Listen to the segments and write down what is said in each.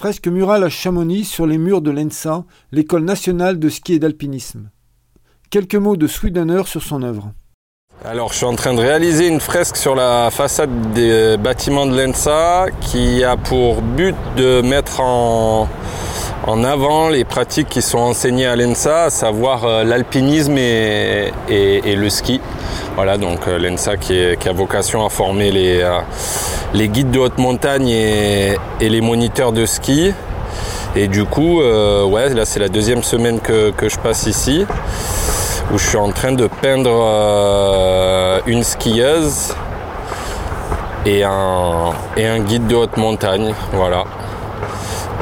Fresque murale à Chamonix sur les murs de l'ENSA, l'école nationale de ski et d'alpinisme. Quelques mots de Swedener sur son œuvre. Alors je suis en train de réaliser une fresque sur la façade des bâtiments de l'ENSA qui a pour but de mettre en, en avant les pratiques qui sont enseignées à l'ENSA, à savoir euh, l'alpinisme et, le ski. Voilà, donc euh, l'ENSA qui, a vocation à former les, euh, guides de haute montagne et, les moniteurs de ski. Et du coup, ouais, là c'est la deuxième semaine que, je passe ici, où je suis en train de peindre une skieuse et un, et un guide de haute montagne. Voilà.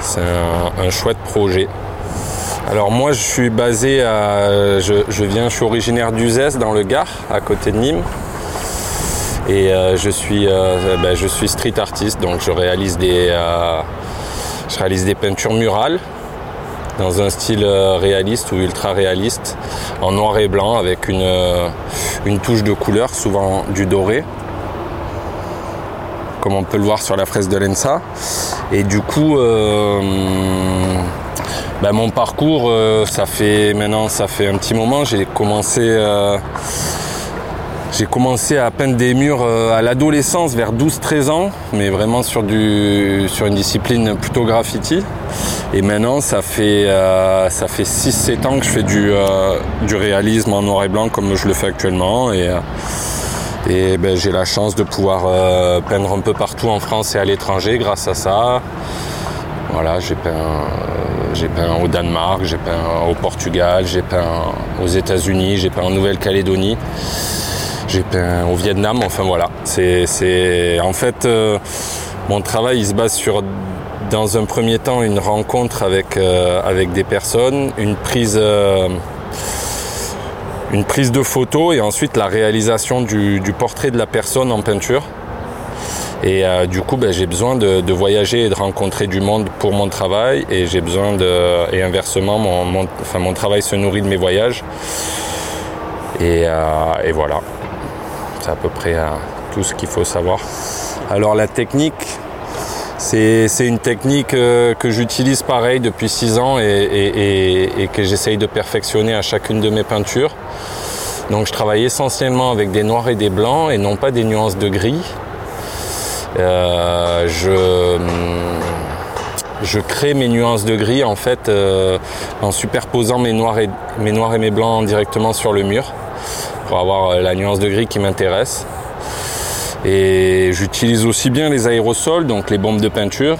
C'est un, chouette projet. Alors moi je suis basé à. Je, viens, je suis originaire d'Uzès dans le Gard, à côté de Nîmes. Et euh, je, suis, euh, ben, je suis street artiste, donc je réalise des, euh, je réalise des peintures murales dans un style réaliste ou ultra réaliste, en noir et blanc avec une, une touche de couleur, souvent du doré comme on peut le voir sur la fresque de l'ENSA. Et du coup, euh, bah, mon parcours, euh, ça fait maintenant, ça fait un petit moment. J'ai commencé, euh, commencé à peindre des murs à l'adolescence, vers 12-13 ans, mais vraiment sur du, sur une discipline plutôt graffiti. Et maintenant, ça fait, ça fait 6-7 ans que je fais du, du réalisme en noir et blanc comme je le fais actuellement. Et ben, j'ai la chance de pouvoir euh, peindre un peu partout en France et à l'étranger grâce à ça. Voilà, j'ai peint, euh, peint au Danemark, j'ai peint au Portugal, j'ai peint aux États-Unis, j'ai peint en Nouvelle-Calédonie, j'ai peint au Vietnam. Enfin voilà, c'est, en fait euh, mon travail il se base sur dans un premier temps une rencontre avec avec des personnes, une prise une prise de photo et ensuite la réalisation du, portrait de la personne en peinture. Et euh, du coup, ben, j'ai besoin de, voyager et de rencontrer du monde pour mon travail. Et j'ai besoin de. Et inversement, mon, travail se nourrit de mes voyages. Et, euh, voilà. C'est à peu près euh, tout ce qu'il faut savoir. Alors, la technique, c'est une technique que j'utilise pareil depuis 6 ans et que j'essaye de perfectionner à chacune de mes peintures. Donc je travaille essentiellement avec des noirs et des blancs et non pas des nuances de gris. Euh, je, je, crée mes nuances de gris en fait euh, en superposant mes noirs, et, mes noirs et mes blancs directement sur le mur pour avoir euh, la nuance de gris qui m'intéresse. Et j'utilise aussi bien les aérosols, donc les bombes de peinture,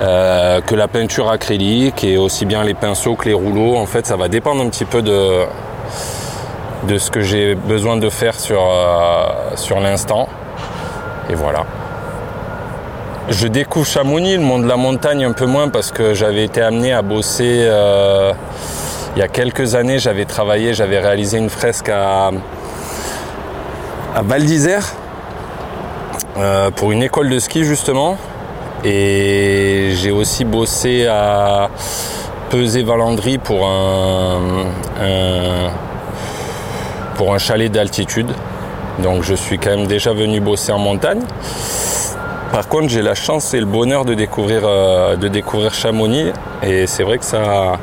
que la peinture acrylique et aussi bien les pinceaux que les rouleaux. En fait, ça va dépendre un petit peu de, de ce que j'ai besoin de faire sur, euh, l'instant. Et voilà. Je découvre Chamonix, le monde de la montagne un peu moins parce que j'avais été amené à bosser euh, il y a quelques années. J'avais travaillé, j'avais réalisé une fresque à, à Val d'Isère euh, pour une école de ski justement. Et j'ai aussi bossé à Pesé-Valandry pour un pour un chalet d'altitude. Donc je suis quand même déjà venu bosser en montagne. Par contre, j'ai la chance et le bonheur de découvrir, euh, de découvrir Chamonix. Et c'est vrai que ça,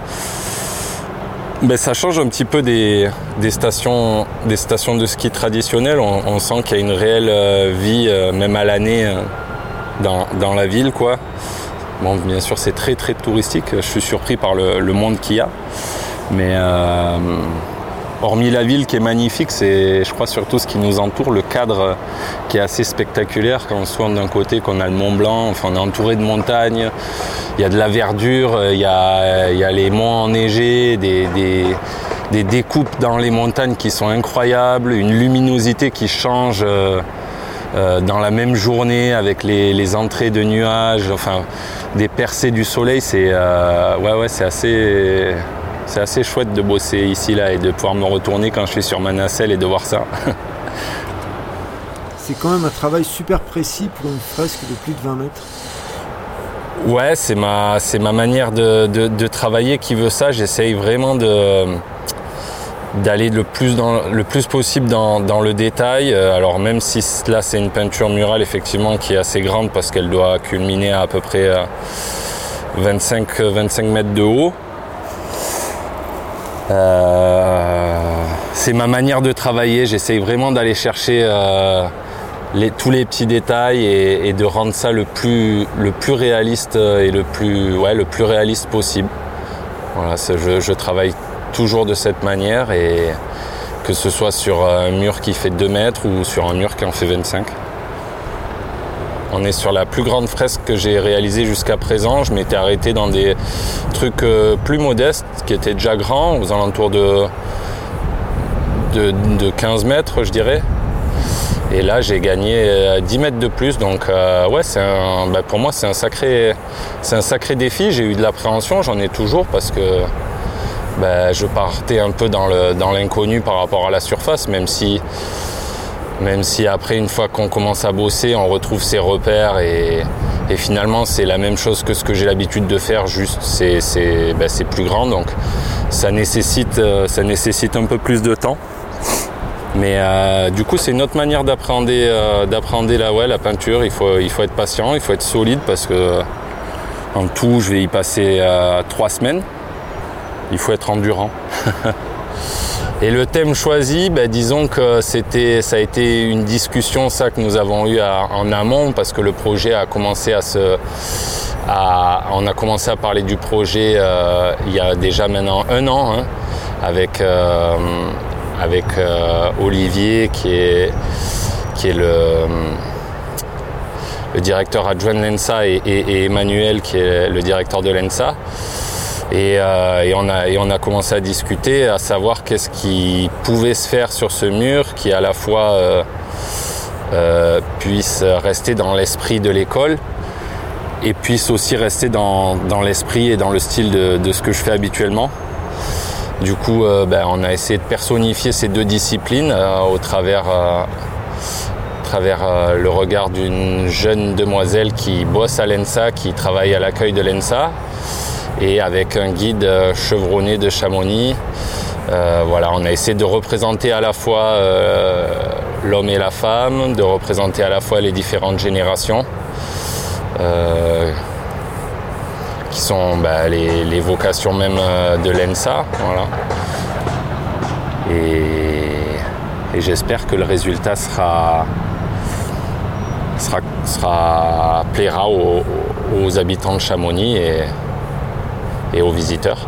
ben, ça change un petit peu des, stations, des stations de ski traditionnelles. On, sent qu'il y a une réelle euh, vie, euh, même à l'année, dans, la ville. Quoi. Bon, bien sûr, c'est très très touristique. Je suis surpris par le monde qu'il y a. Mais hormis la ville qui est magnifique, c'est je crois surtout ce qui nous entoure, le cadre qui est assez spectaculaire quand on se d'un côté qu'on a le Mont Blanc, enfin on est entouré de montagnes, il y a de la verdure, il y a, les monts enneigés, des, des, découpes dans les montagnes qui sont incroyables, une luminosité qui change euh, euh, dans la même journée avec les, entrées de nuages, enfin des percées du soleil, c'est euh, ouais ouais c'est assez c'est assez chouette de bosser ici là et de pouvoir me retourner quand je suis sur ma nacelle et de voir ça. c'est quand même un travail super précis pour une fresque de plus de 20 mètres. Ouais, c'est ma, c'est ma manière de, travailler qui veut ça. J'essaye vraiment de, d'aller le plus, dans, le plus possible dans, le détail. Euh, alors même si là c'est une peinture murale effectivement qui est assez grande parce qu'elle doit culminer à à peu près euh, 25, 25 mètres de haut. Euh, c'est ma manière de travailler. J'essaye vraiment d'aller chercher euh, tous les petits détails et, de rendre ça le plus, réaliste et le plus, réaliste possible. Voilà, je, je, travaille toujours de cette manière et que ce soit sur un mur qui fait 2 mètres ou sur un mur qui en fait 25. On est sur la plus grande fresque que j'ai réalisée jusqu'à présent. Je m'étais arrêté dans des trucs euh, plus modestes qui étaient déjà grands, aux alentours de, de, 15 mètres, je dirais. Et là, j'ai gagné 10 euh, mètres de plus. Donc, euh, ouais, c'est bah, pour moi, c'est un, sacré, c'est un sacré défi. J'ai eu de l'appréhension, j'en ai toujours parce que bah, je partais un peu dans l'inconnu par rapport à la surface, même si même si après, une fois qu'on commence à bosser, on retrouve ses repères et, finalement c'est la même chose que ce que j'ai l'habitude de faire, juste c'est ben, plus grand, donc ça nécessite, euh, ça nécessite un peu plus de temps. Mais euh, du coup c'est une autre manière d'appréhender euh, la, ouais, la peinture, il faut, il faut être patient, il faut être solide parce que en tout je vais y passer trois semaines. Il faut être endurant. Et le thème choisi, ben, disons que c'était, ça a été une discussion ça que nous avons eu en amont parce que le projet a commencé à se, on a commencé à parler du projet euh, il y a déjà maintenant un an hein, avec euh, avec euh, Olivier qui est qui est le le directeur adjoint de l'ENSA et Emmanuel qui est le directeur de l'ENSA. Euh, et, on a, commencé à discuter, à savoir qu'est-ce qui pouvait se faire sur ce mur qui à la fois euh, euh, puisse rester dans l'esprit de l'école et puisse aussi rester dans, l'esprit et dans le style de, ce que je fais habituellement. Du coup, ben, on a essayé de personnifier ces deux disciplines au travers, travers le regard d'une jeune demoiselle qui bosse à l'ENSA, qui travaille à l'accueil de l'ENSA, et avec un guide euh, chevronné de Chamonix. Euh, voilà, on a essayé de représenter à la fois euh, l'homme et la femme, de représenter à la fois les différentes générations, qui sont bah, les, vocations même de l'ENSA. Voilà. Et, j'espère que le résultat sera, sera, plaira aux, habitants de Chamonix et aux visiteurs.